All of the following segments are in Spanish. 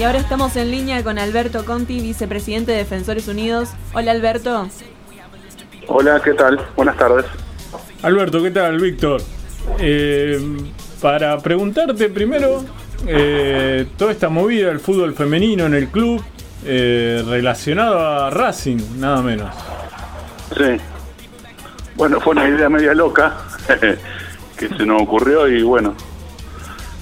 Y ahora estamos en línea con Alberto Conti, vicepresidente de Defensores Unidos. Hola Alberto. Hola, ¿qué tal? Buenas tardes. Alberto, ¿qué tal? Víctor. Eh, para preguntarte primero, eh, toda esta movida del fútbol femenino en el club, eh, relacionado a Racing, nada menos. Sí. Bueno, fue una idea media loca que se nos ocurrió y bueno,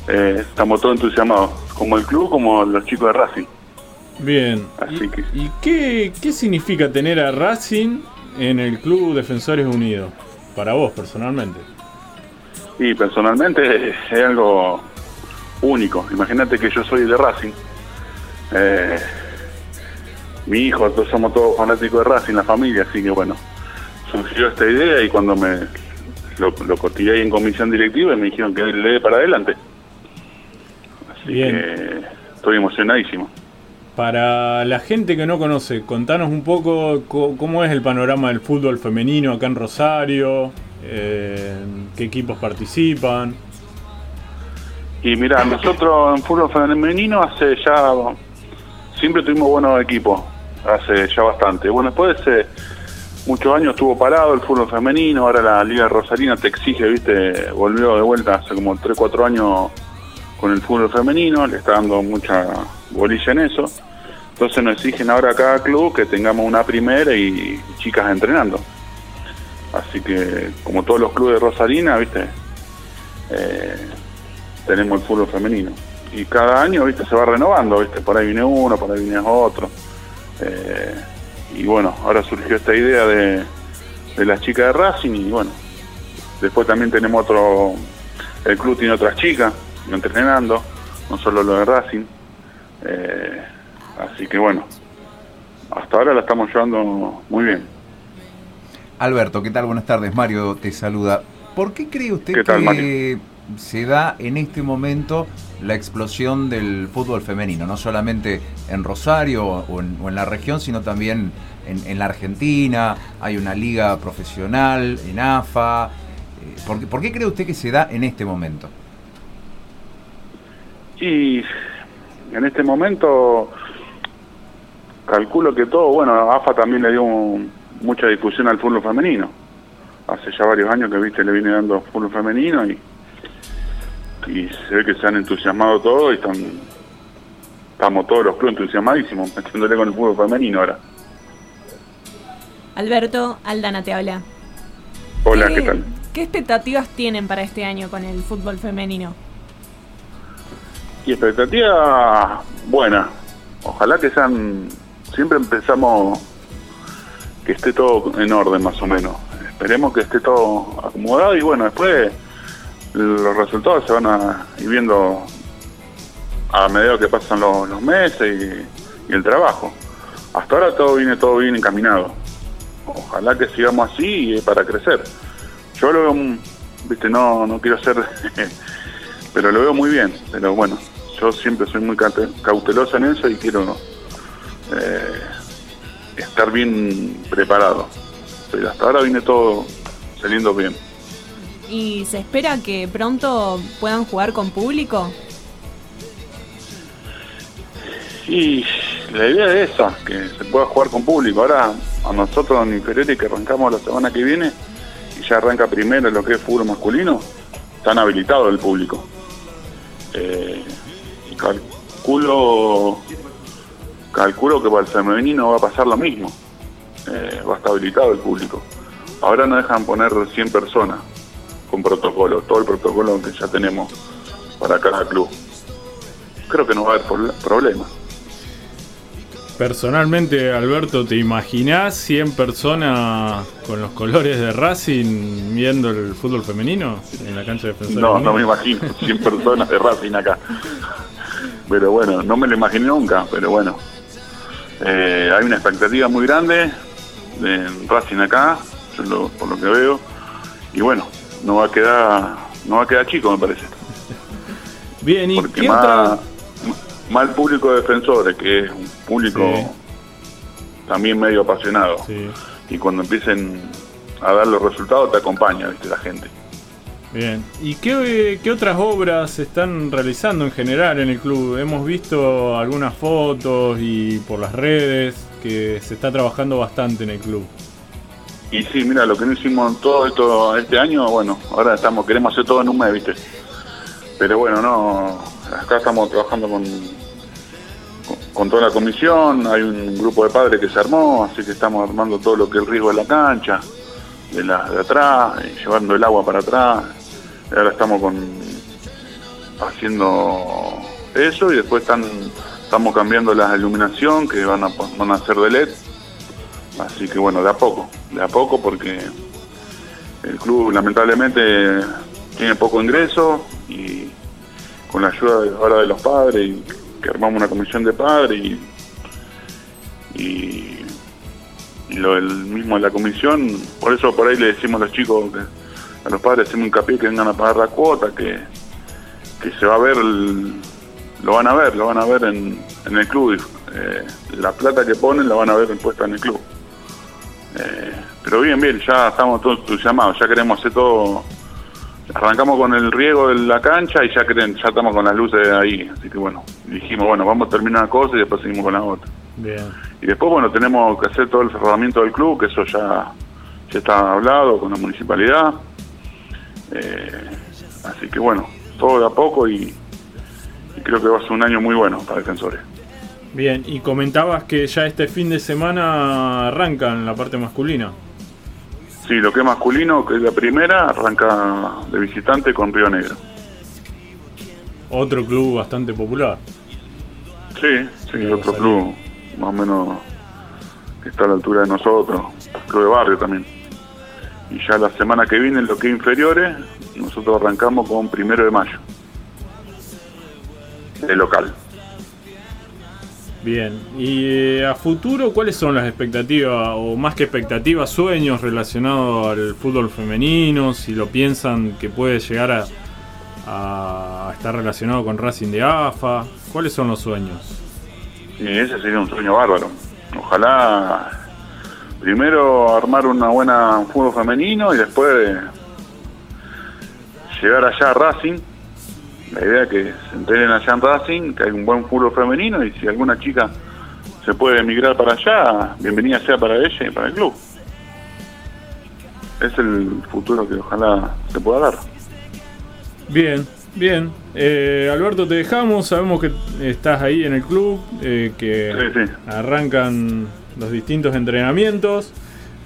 eh, estamos todos entusiasmados, como el club como los chicos de Racing. Bien. Así ¿Y, que- y qué, qué significa tener a Racing en el club Defensores Unidos? Para vos, personalmente. Y personalmente es algo único. Imagínate que yo soy de Racing. Eh, mi hijo, todos somos todos fanáticos de Racing, la familia, así que bueno, surgió esta idea y cuando me lo, lo cotillé ahí en comisión directiva me dijeron que le dé para adelante. Así Bien. que estoy emocionadísimo. Para la gente que no conoce, contanos un poco co- cómo es el panorama del fútbol femenino acá en Rosario, eh, qué equipos participan. Y mira, nosotros en fútbol femenino hace ya, siempre tuvimos buenos equipos, hace ya bastante. Bueno, después de muchos años estuvo parado el fútbol femenino, ahora la Liga Rosarina te exige, viste, volvió de vuelta hace como 3, 4 años con el fútbol femenino, le está dando mucha bolilla en eso. Entonces nos exigen ahora a cada club que tengamos una primera y chicas entrenando. Así que, como todos los clubes de Rosarina, viste, eh, tenemos el fútbol femenino. Y cada año, viste, se va renovando, viste, por ahí viene uno, por ahí viene otro. Eh, y bueno, ahora surgió esta idea de, de las chicas de Racing y bueno, después también tenemos otro, el club tiene otras chicas entrenando, no solo lo de Racing. Eh, así que bueno, hasta ahora la estamos llevando muy bien. Alberto, ¿qué tal? Buenas tardes. Mario te saluda. ¿Por qué cree usted ¿Qué tal, que se da en este momento la explosión del fútbol femenino? No solamente en Rosario o en, o en la región, sino también en, en la Argentina. Hay una liga profesional en AFA. Eh, ¿Por qué, por qué cree usted que se da en este momento? Y en este momento calculo que todo, bueno, AFA también le dio un- mucha difusión al fútbol femenino. Hace ya varios años que viste le viene dando fútbol femenino y, y se ve que se han entusiasmado todos y están estamos todos los clubes entusiasmadísimos metiéndole con el fútbol femenino ahora. Alberto, Aldana te habla. Hola, ¿qué tal? ¿Qué expectativas tienen para este año con el fútbol femenino? Y expectativa buena. Ojalá que sean. Siempre empezamos que esté todo en orden, más o menos. Esperemos que esté todo acomodado y bueno, después los resultados se van a ir viendo a medida que pasan los, meses y, el trabajo. Hasta ahora todo viene todo bien encaminado. Ojalá que sigamos así y para crecer. Yo lo veo, mm, viste, no, no quiero ser pero lo veo muy bien. Pero bueno, yo siempre soy muy caute- cauteloso en eso y quiero eh, estar bien preparado. Pero hasta ahora viene todo saliendo bien. ¿Y se espera que pronto puedan jugar con público? Y la idea es esa, que se pueda jugar con público. Ahora a nosotros en inferiores que arrancamos la semana que viene y ya arranca primero lo que es fútbol masculino, están habilitados el público. Eh, calculo calculo que para el femenino va a pasar lo mismo. Eh, va a estar habilitado el público. Ahora no dejan poner 100 personas con protocolo, todo el protocolo que ya tenemos para cada club. Creo que no va a haber proble- problema. Personalmente, Alberto, ¿te imaginás 100 personas con los colores de Racing viendo el fútbol femenino en la cancha de Defensores No, no me imagino 100 personas de Racing acá. Pero bueno, no me lo imaginé nunca, pero bueno. Eh, hay una expectativa muy grande de Racing acá, yo lo- por lo que veo. Y bueno, no va a quedar no va a quedar chico, me parece. Bien, ¿y Porque más, más el público de defensores, que es un público Sí. también medio apasionado. Sí. Y cuando empiecen a dar los resultados te acompaña, viste, la gente. Bien. ¿Y qué, qué otras obras se están realizando en general en el club? Hemos visto algunas fotos y por las redes que se está trabajando bastante en el club. Y sí, mira, lo que no hicimos todo esto este año, bueno, ahora estamos queremos hacer todo en un mes. Pero bueno, no, acá estamos trabajando con, con, con toda la comisión, hay un grupo de padres que se armó, así que estamos armando todo lo que es el riesgo de la cancha, de la de atrás, llevando el agua para atrás. Ahora estamos con haciendo eso y después están estamos cambiando la iluminación que van a van a ser de LED. Así que bueno, de a poco, de a poco porque el club lamentablemente tiene poco ingreso y con la ayuda ahora de los padres y que armamos una comisión de padres y, y, y lo del mismo de la comisión, por eso por ahí le decimos a los chicos, que, a los padres hacemos hincapié que vengan a pagar la cuota, que, que se va a ver, el- lo van a ver, lo van a ver en, en el club, eh, la plata que ponen la van a ver puesta en el club. Eh, pero bien, bien, ya estamos todos entusiasmados, ya queremos hacer todo. Arrancamos con el riego de la cancha y ya creen, ya estamos con las luces ahí. Así que bueno, dijimos, bueno, vamos a terminar una cosa y después seguimos con la otra. Bien. Y después, bueno, tenemos que hacer todo el cerramiento del club, que eso ya, ya está hablado con la municipalidad. Eh, así que bueno, todo de a poco y, y creo que va a ser un año muy bueno para Defensores. Bien, y comentabas que ya este fin de semana arrancan la parte masculina. Sí, lo que es masculino, que es la primera, arranca de visitante con Río Negro. Otro club bastante popular. Sí, sí, Luego otro salir. club más o menos que está a la altura de nosotros, club de barrio también. Y ya la semana que viene, en lo que es inferiores, nosotros arrancamos con primero de mayo, de local. Bien, y eh, a futuro, ¿cuáles son las expectativas, o más que expectativas, sueños relacionados al fútbol femenino? Si lo piensan que puede llegar a, a estar relacionado con Racing de AFA, ¿cuáles son los sueños? Y ese sería un sueño bárbaro. Ojalá primero armar una buena fútbol femenino y después llegar allá a Racing. La idea es que se enteren allá en Racing, que hay un buen fútbol femenino y si alguna chica se puede emigrar para allá, bienvenida sea para ella y para el club. Es el futuro que ojalá se pueda dar. Bien, bien. Eh, Alberto, te dejamos. Sabemos que estás ahí en el club, eh, que Sí, sí. arrancan los distintos entrenamientos.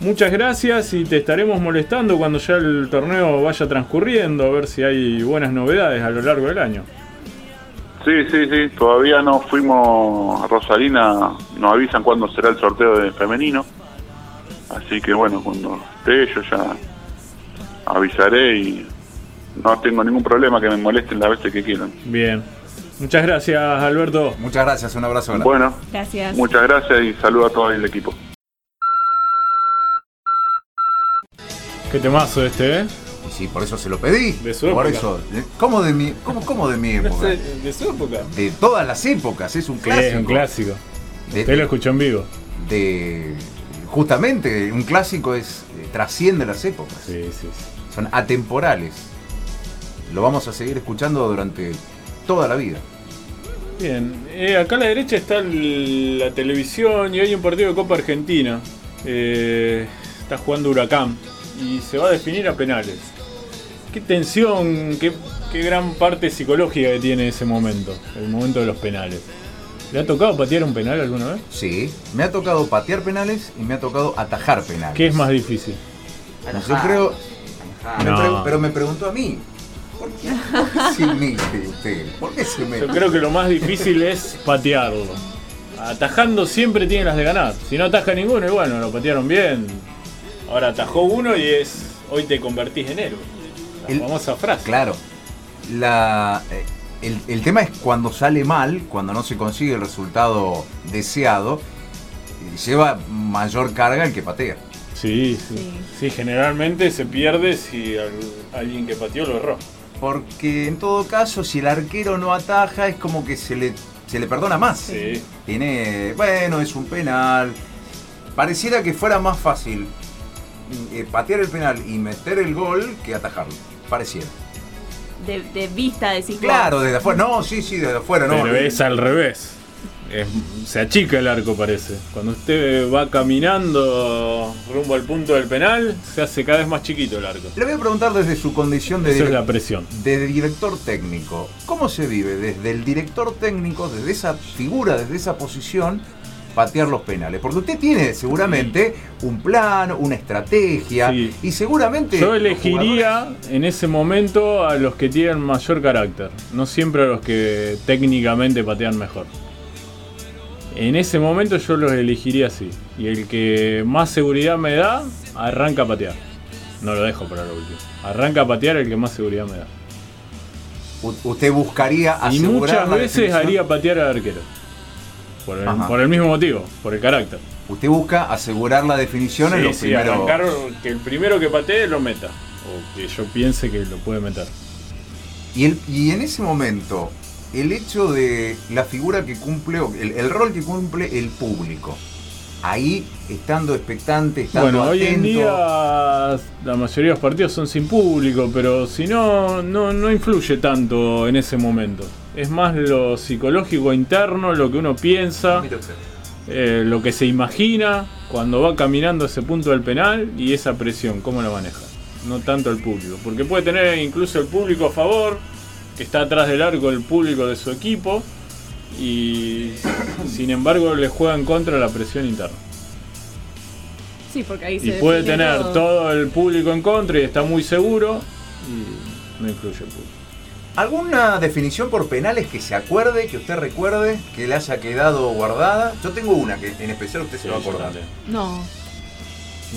Muchas gracias y te estaremos molestando cuando ya el torneo vaya transcurriendo, a ver si hay buenas novedades a lo largo del año. Sí, sí, sí, todavía no fuimos a Rosalina, nos avisan cuándo será el sorteo de femenino. Así que bueno, cuando esté yo ya avisaré y no tengo ningún problema que me molesten las veces que quieran. Bien. Muchas gracias, Alberto. Muchas gracias, un abrazo grande. Bueno, Gracias. muchas gracias y saludo a todo el equipo. Qué temazo este, ¿eh? Y sí, por eso se lo pedí. De su por época. eso. ¿Cómo de mi, cómo, cómo de mi época? de su época. De todas las épocas, es un Sí, clásico. es un clásico. De- Usted lo escuchó en vivo. de justamente un clásico es eh, trasciende las épocas Sí, sí, sí. son atemporales lo vamos a seguir escuchando durante toda la vida Bien, eh, acá a la derecha está el- la televisión y hay un partido de Copa Argentina. Eh, está jugando Huracán y se va a definir a penales. Qué tensión, qué, qué gran parte psicológica que tiene ese momento, el momento de los penales. ¿Le ha tocado patear un penal alguna vez? sí me ha tocado patear penales y me ha tocado atajar penales ¿Qué es más difícil? yo creo No. pero me preguntó a mí ¿por qué, por qué se mete usted? ¿por qué se mete? Yo creo que lo más difícil es patearlo. Atajando siempre tiene las de ganar. Si no ataja ninguno, y bueno, lo patearon bien. Ahora atajó uno y es hoy te convertís en héroe. La El- famosa frase. Claro. La, eh, el, el tema es cuando sale mal, cuando no se consigue el resultado deseado, eh, lleva mayor carga el que patea. Sí, sí, Sí. sí. generalmente se pierde si al- alguien que pateó lo erró. Porque en todo caso, si el arquero no ataja, es como que se le, se le perdona más. Sí. Tiene, bueno, es un penal. Pareciera que fuera más fácil eh, patear el penal y meter el gol que atajarlo. Pareciera. De, de vista, decís vos. Claro, desde afuera. No, sí, sí, desde afuera, no. Pero es al revés. Es- se achica el arco, parece. Cuando usted va caminando rumbo al punto del penal, se hace cada vez más chiquito el arco. Le voy a preguntar desde su condición de, Esa es la presión. de director técnico. ¿Cómo se vive desde el director técnico, desde esa figura, desde esa posición, patear los penales? Porque usted tiene seguramente un plan, una estrategia Sí. y seguramente... Yo elegiría en ese momento a los que tienen mayor carácter, no siempre a los que técnicamente patean mejor. En ese momento yo los elegiría así. Y el que más seguridad me da, arranca a patear. No lo dejo para lo último. Arranca a patear el que más seguridad me da. Usted buscaría Y asegurar muchas la veces haría patear al arquero. Por el, Ajá. por el mismo motivo, por el carácter. Usted busca asegurar la definición en Sí, los sí, primeros... arrancar que el primero que patee lo meta. O que yo piense que lo puede meter. Y, el- y en ese momento, el hecho de la figura que cumple, el, el rol que cumple el público, ahí estando expectante, estando Bueno, hoy en día la mayoría de los partidos son sin público, pero si no, no, no influye tanto en ese momento. Es más lo psicológico interno, lo que uno piensa, eh, lo que se imagina cuando va caminando a ese punto del penal y esa presión, cómo la maneja. No tanto el público, porque puede tener incluso el público a favor, que está atrás del arco el público de su equipo, y sin embargo le juega en contra la presión interna. Sí, porque ahí se Y puede tener todo. el público en contra y está muy seguro y no influye el público. ¿Alguna definición por penales que se acuerde, que usted recuerde, que le haya quedado guardada? Yo tengo una que en especial usted se va a acordar. No,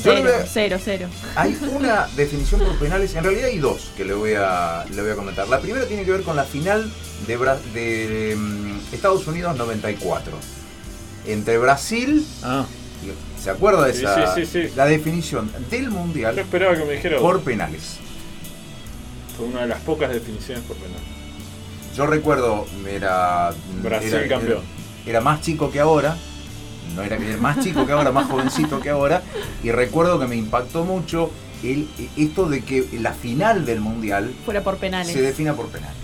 cero, voy a- cero, cero. Hay una definición por penales, en realidad hay dos que le voy a, le voy a comentar. La primera tiene que ver con la final de, Bra- de, mm, Estados Unidos 94. Entre Brasil, Ah, ¿se acuerda de Sí, esa? sí, sí, sí. La definición del yo Mundial esperaba que me dijera por penales. Fue una de las pocas definiciones por penal. Yo recuerdo, era... Brasil era- campeón. Era, era más chico que ahora. No era era más chico que ahora, más jovencito que ahora. Y recuerdo que me impactó mucho el, esto de que la final del Mundial Fuera por penales. se defina por penales.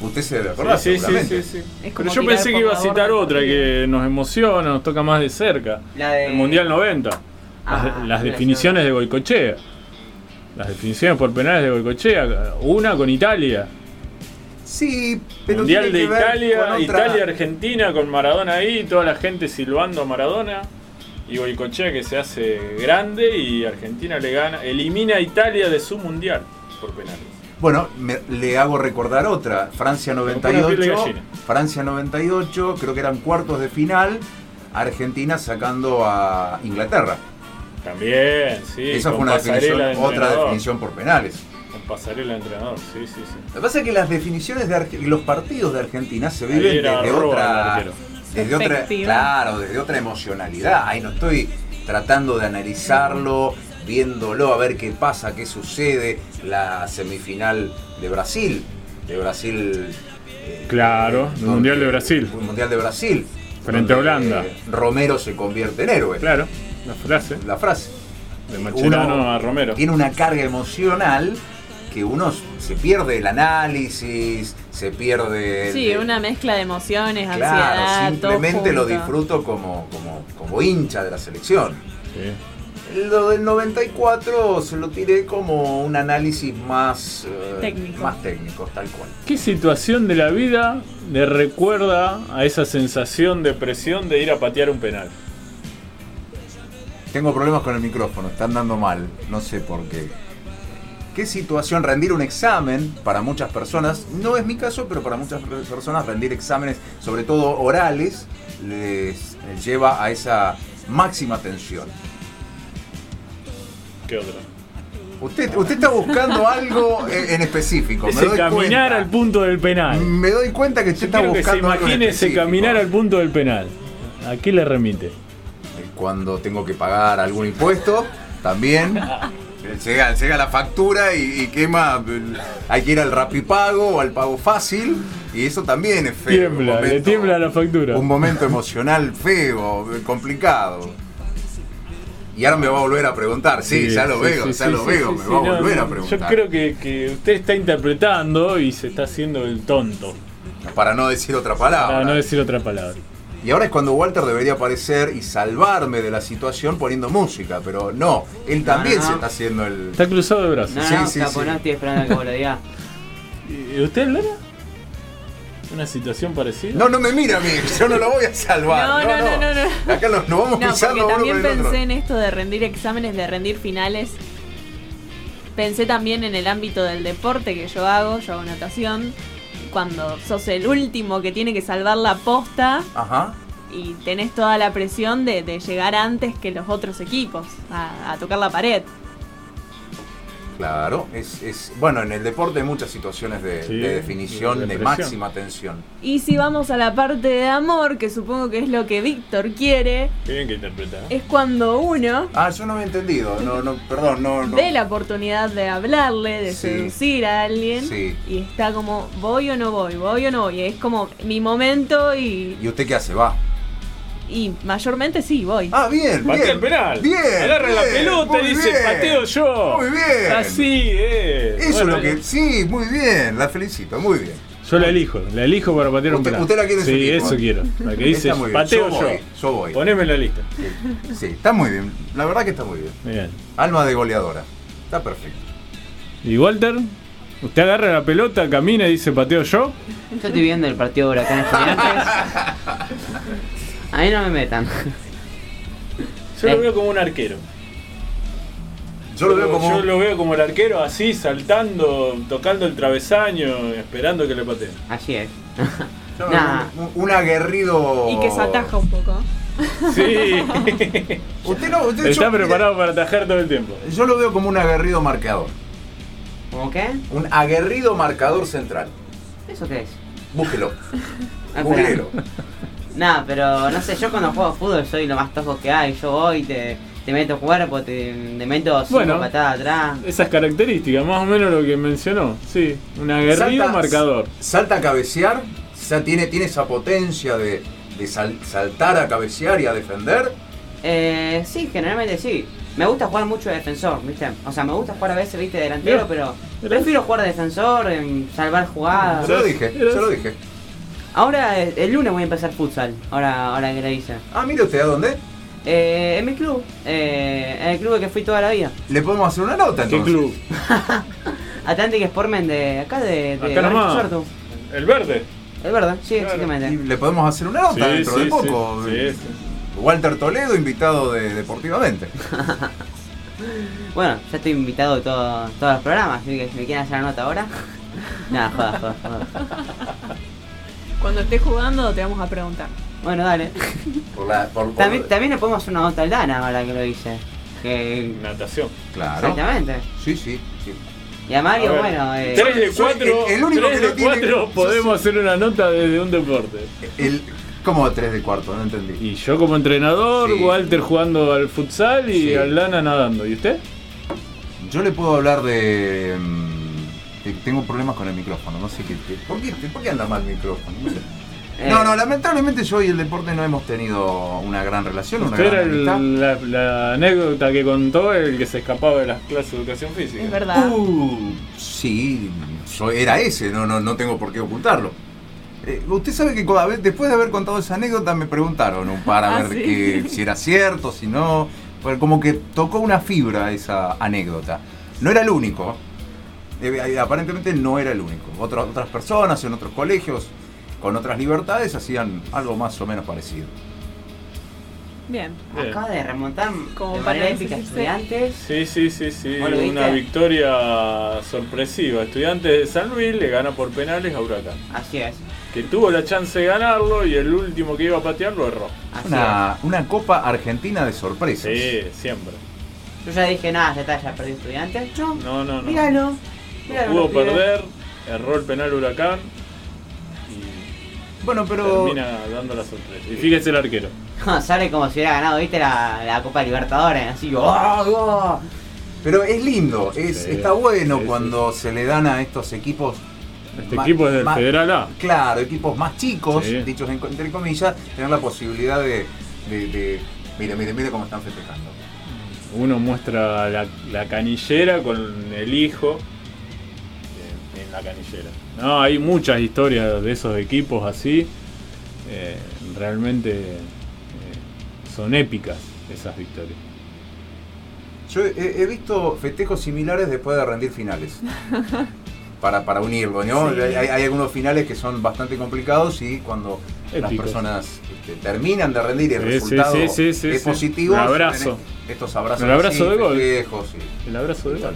Usted se debe acordar, Sí, sí, sí, Pero yo pensé que iba a citar otra que nos emociona, nos toca más de cerca. La de- El Mundial 90. Las, Ah, las definiciones de Goicochea. Las definiciones por penales de Goicochea. Una con Italia. Sí, pero Mundial de Italia, otra- Italia-Argentina con Maradona ahí, toda la gente silbando a Maradona. Y Goicochea que se hace grande y Argentina le gana, elimina a Italia de su mundial por penales. Bueno, me- le hago recordar otra. Francia pone la piel de 98. gallina. Francia 98, creo que eran cuartos de final. Argentina sacando a Inglaterra. También, sí. Esa fue una definición, de otra definición por penales. Pasarela de entrenador, sí, sí, sí. Lo que pasa es que las definiciones de Arge- los partidos de Argentina se viven desde otra, desde otra, claro, desde otra emocionalidad. Ahí no estoy tratando de analizarlo, viéndolo, a ver qué pasa, qué sucede. La semifinal de Brasil, de Brasil. eh, Claro, el Mundial de Brasil. el Mundial de Brasil. Frente a Holanda. eh, Romero se convierte en héroe. Claro, la frase La frase. de Macherano Uno a Romero. Tiene una carga emocional que uno se pierde el análisis, se pierde. el- Sí, una mezcla de emociones, Claro, ansiedad, simplemente todo lo disfruto como, como, como hincha de la selección. Sí. Lo del 94 se lo tiré como un análisis más eh, Técnico. Más técnico, tal cual. ¿Qué situación de la vida le recuerda a esa sensación de presión de ir a patear un penal? Tengo problemas con el micrófono, están dando mal, no sé por qué. ¿Qué situación rendir un examen para muchas personas? No es mi caso, pero para muchas personas rendir exámenes, sobre todo orales, les lleva a esa máxima tensión. ¿Qué otra? Usted, usted está buscando algo en específico. Me Ese doy caminar cuenta. al punto del penal. Me doy cuenta que usted Yo está quiero que se buscando algo en imagine ese específico. caminar al punto del penal. ¿A qué le remite? Cuando tengo que pagar algún impuesto, también. Llega, llega la factura y, y quema. Hay que ir al rapipago o al pago fácil. Y eso también es feo. Tiembla, le tiembla la factura. Un momento emocional feo, complicado. Y ahora me va a volver a preguntar. Sí, ya lo sí, veo, sí, ya lo veo, me va a no, volver a preguntar. Yo creo que, que usted está interpretando y se está haciendo el tonto, Para no decir otra palabra. para no decir otra palabra. Y ahora es cuando Walter debería aparecer y salvarme de la situación poniendo música, pero no, él también no, no. se está haciendo el... Está cruzado de brazos. No, Sí, no, sí, capo, sí. estoy esperando a que vos lo digas. ¿Y usted, Lara? ¿Una situación parecida? No, no me mira a mí, yo no lo voy a salvar. No, no, no, no, no. Acá nos, nos vamos No, porque pisando uno también por el otro. pensé en esto de rendir exámenes, de rendir finales. Pensé también en el ámbito del deporte que yo hago, yo hago natación. Cuando sos el último que tiene que salvar la posta Ajá. y tenés toda la presión de, de llegar antes que los otros equipos a, a tocar la pared. Claro, es, es bueno, en el deporte hay muchas situaciones de, Sí, de definición, de máxima tensión. Y si vamos a la parte de amor, que supongo que es lo que Víctor quiere, Qué bien que interpreta. es cuando uno Ah, yo no había entendido, no, no, perdón, no, no. ve la oportunidad de hablarle, de Sí. seducir a alguien Sí. y está como, voy o no voy, voy o no voy. Es como mi momento y, ¿Y usted qué hace? Va. Y mayormente sí, voy. Ah, bien, Patea bien. el penal. Bien. Agarra la pelota y dice, bien. pateo yo. Muy bien. Así, eh. Eso Bueno, es lo que. Sí, muy bien, la felicito, muy bien. Yo la elijo, la elijo para patear un penal. usted la quiere Sí, eso quiero. La que dice, pateo Yo yo. voy, yo voy. Poneme en la lista. Sí, está muy bien. La verdad que está muy bien. Bien. Alma de goleadora. Está perfecto. ¿Y Walter? Usted agarra la pelota, camina y dice, pateo yo. Yo estoy viendo el partido de Huracán Estudiantes. A mí no me metan. Yo Eh. lo veo como un arquero. Yo lo veo como. Yo lo veo como el arquero así, saltando, tocando el travesaño, esperando que le pateen. Así es. Nah. como un, un aguerrido. Y que se ataja un poco. Sí. Usted no. Usted, Está yo, preparado para atajar todo el tiempo. Yo lo veo como un aguerrido marcador. ¿Cómo qué? Un aguerrido marcador central. ¿Eso qué es? Búsquelo. Ah, Nah, pero no sé, yo cuando juego fútbol soy lo más tojo que hay. Yo voy, te, te meto cuerpo, te, te meto cinco Bueno. patadas atrás. Esas características, más o menos lo que mencionó. Sí, un aguerrido Salta- marcador. Salta a cabecear. O sea, tiene, tiene esa potencia de, de sal- saltar a cabecear y a defender. Eh, sí, generalmente sí. Me gusta jugar mucho de defensor, ¿viste? O sea, me gusta jugar a veces, ¿viste? Delantero, pero prefiero jugar de defensor, en salvar jugadas. Se lo dije, se lo dije. Ahora, el lunes voy a empezar futsal, ahora, ahora que le hice. Ah, mire usted, ¿a dónde? Eh, en mi club, eh, en el club que fui toda la vida. Le podemos hacer una nota ¿Qué entonces. club? Atlantic Sportmen de acá de, de Acá nomás. Suerto. El verde. Es verdad, sí, Claro. Y exactamente. le podemos hacer una nota dentro de poco. Sí, sí, sí. Walter Toledo, invitado de Deportivamente. Bueno, ya estoy invitado a todo- todos los programas, así que si me quieren hacer la nota ahora. Nada, joda, joda, joda. Cuando estés jugando te vamos a preguntar. Bueno, dale. Por la, por- por- También, también le podemos hacer una nota al Dana ahora que lo hice. Que... Natación. Claro. Exactamente. Sí, sí. sí. Y a Mario, A ver, bueno, eh, Tres de soy cuatro, el- el único que no de tiene- podemos hacer una nota desde un deporte. El, ¿Cómo tres de cuarto? No entendí. Y yo como entrenador, Sí. Walter jugando al futsal y Sí. Aldana nadando. ¿Y usted? Yo le puedo hablar de. mm, tengo problemas con el micrófono, no sé qué. ¿Por qué, por qué anda mal el micrófono? No, sé. eh, no, no, lamentablemente yo y el deporte no hemos tenido una gran relación, una Usted era gran el- amistad. la, la anécdota que contó el que se escapaba de las clases de educación física. Es verdad. Uh, sí, yo era ese, no, no, no tengo por qué ocultarlo. Eh, usted sabe que cada vez- después de haber contado esa anécdota me preguntaron un par a Ah, ver ¿sí? que- si era cierto, si no. Como que tocó una fibra esa anécdota. No era el único. Eh, eh, aparentemente no era el único. Otras otras personas en otros colegios con otras libertades hacían algo más o menos parecido. Bien. Bien. acaba de remontar Como de manera épica estudiantes. Sí, sí, sí, sí. ¿Vos lo Una victoria sorpresiva. Estudiantes de San Luis le gana por penales a Huracán. Así es. Que tuvo la chance de ganarlo y el último que iba a patear lo erró. Así Una, una Copa Argentina de sorpresas. Sí, siempre. Yo ya dije nada, ya está, ya perdió estudiantes. No, No, no, no. míralo. No míralo, pudo perder, erró el penal Huracán y Bueno, pero. termina dando la sorpresa. Y fíjese el arquero. Sale como si hubiera ganado, viste, la, la Copa Libertadores. Así, ¡oh, oh! Pero es lindo, es, Sí, está bueno sí, cuando se le dan a estos equipos. Este equipo es del ma- Federal A. Claro, equipos más chicos, Sí. dichos en- entre comillas, tener la posibilidad de. de, de- mire, mire, mire cómo están festejando. uno muestra la, la canillera con el hijo la canillera. No, hay muchas historias de esos equipos así. Eh, realmente eh, son épicas esas victorias. Yo he, he visto festejos similares después de rendir finales. Para, para unirlo, ¿no? Sí. Hay, hay algunos finales que son bastante complicados y cuando las personas este, terminan de rendir y el Sí, resultado sí, es positivo, Un abrazo. estos abrazos El abrazo así, de gol. festejos y- El abrazo de gol.